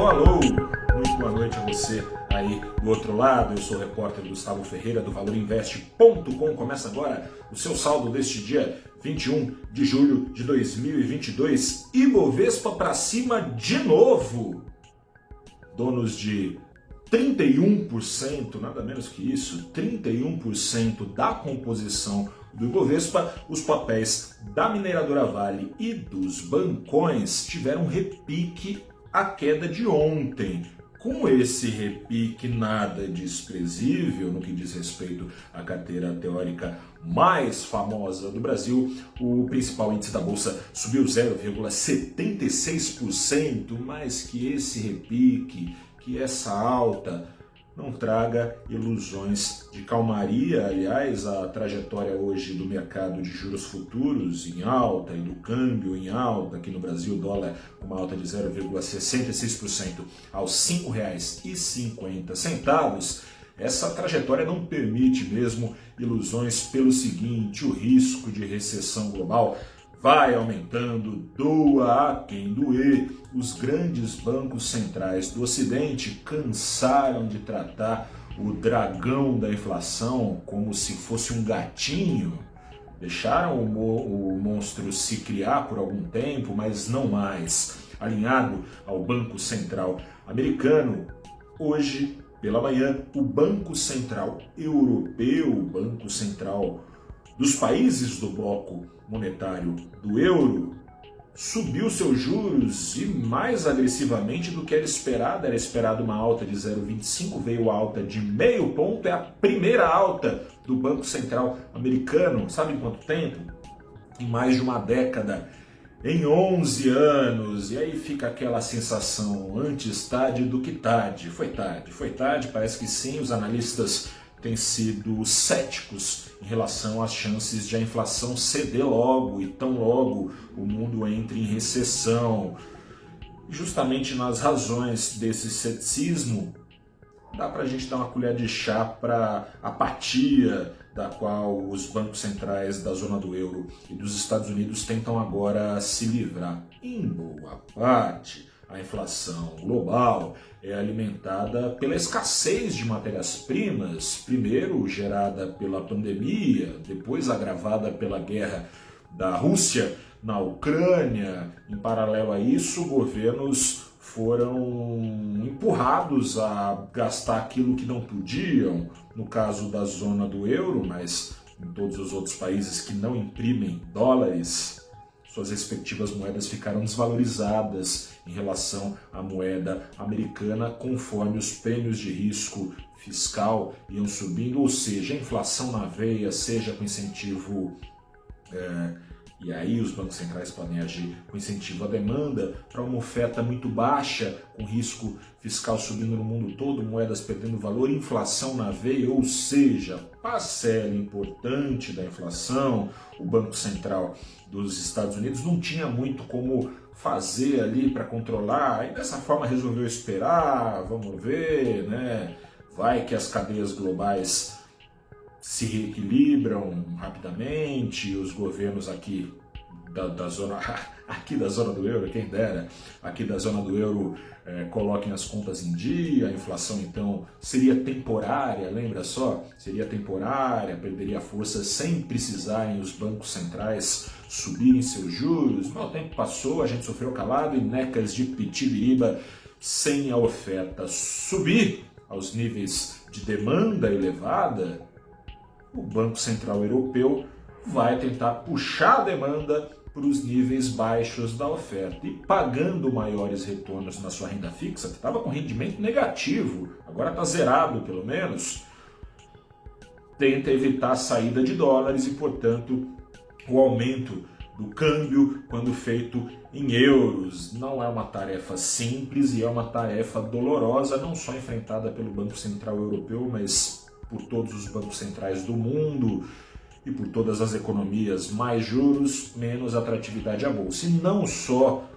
Alô, alô! Muito boa noite a você aí do outro lado. Eu sou o repórter Gustavo Ferreira do ValorInvest.com. Começa agora o seu saldo deste dia 21 de julho de 2022. Ibovespa para cima de novo. Donos de 31%, nada menos que isso, 31% da composição do Ibovespa, os papéis da mineradora Vale e dos bancões tiveram repique à queda de ontem. Com esse repique nada desprezível no que diz respeito à carteira teórica mais famosa do Brasil, o principal índice da bolsa subiu 0,76%, mais que esse repique, que essa alta não traga ilusões de calmaria. Aliás, a trajetória hoje do mercado de juros futuros em alta e do câmbio em alta, aqui no Brasil, dólar uma alta de 0,66% aos R$ 5,50. Essa trajetória não permite mesmo ilusões pelo seguinte: o risco de recessão global vai aumentando, doa a quem doer. Os grandes bancos centrais do Ocidente cansaram de tratar o dragão da inflação como se fosse um gatinho. Deixaram o, mo o monstro se criar por algum tempo, mas não mais. Alinhado ao Banco Central americano, hoje, pela manhã, o Banco Central Europeu, o Banco Central dos países do bloco monetário do euro subiu seus juros e mais agressivamente do que era esperado. Era esperado uma alta de 0,25, veio alta de meio ponto, é a primeira alta do Banco Central americano. Sabe em quanto tempo? Em mais de uma década. Em 11 anos, e aí fica aquela sensação antes tarde do que tarde. Foi tarde, foi tarde, parece que sim, os analistas têm sido céticos em relação às chances de a inflação ceder logo e tão logo o mundo entre em recessão. Justamente nas razões desse ceticismo, dá para a gente dar uma colher de chá para a apatia da qual os bancos centrais da zona do euro e dos Estados Unidos tentam agora se livrar. Em boa parte, a inflação global é alimentada pela escassez de matérias-primas, primeiro gerada pela pandemia, depois agravada pela guerra da Rússia na Ucrânia. Em paralelo a isso, governos foram empurrados a gastar aquilo que não podiam, no caso da zona do euro, mas em todos os outros países que não imprimem dólares, suas respectivas moedas ficaram desvalorizadas em relação à moeda americana, conforme os prêmios de risco fiscal iam subindo, ou seja, a inflação na veia, seja com incentivo. É, e aí os bancos centrais podem agir com incentivo à demanda para uma oferta muito baixa, com risco fiscal subindo no mundo todo, moedas perdendo valor, inflação na veia, ou seja, parcela importante da inflação, o Banco Central dos Estados Unidos não tinha muito como fazer ali para controlar, e dessa forma resolveu esperar, vamos ver, né? Vai que as cadeias globais se reequilibram rapidamente, os governos aqui da, da, zona aqui da zona do euro, quem dera, aqui da zona do euro é, coloquem as contas em dia, a inflação então seria temporária, lembra só? Seria temporária, perderia força sem precisarem os bancos centrais subirem seus juros. Mas o tempo passou, a gente sofreu calado e necas de pitibiriba sem a oferta subir aos níveis de demanda elevada, o Banco Central Europeu vai tentar puxar a demanda para os níveis baixos da oferta e pagando maiores retornos na sua renda fixa, que estava com rendimento negativo, agora está zerado pelo menos, tenta evitar a saída de dólares e, portanto, o aumento do câmbio quando feito em euros. Não é uma tarefa simples e é uma tarefa dolorosa, não só enfrentada pelo Banco Central Europeu, mas por todos os bancos centrais do mundo e por todas as economias, mais juros, menos atratividade à bolsa. E não só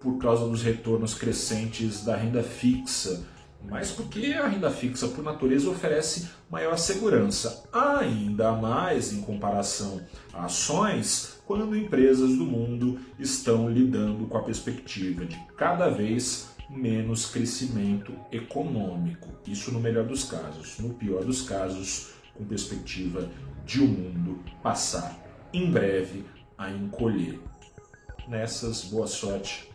por causa dos retornos crescentes da renda fixa, mas porque a renda fixa, por natureza, oferece maior segurança, ainda mais em comparação a ações, quando empresas do mundo estão lidando com a perspectiva de cada vez menos crescimento econômico. Isso no melhor dos casos. No pior dos casos, com perspectiva de o mundo passar em breve a encolher. Nessas, boa sorte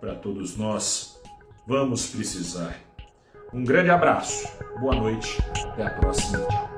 para todos nós. Vamos precisar. Um grande abraço, boa noite, até a próxima. Tchau.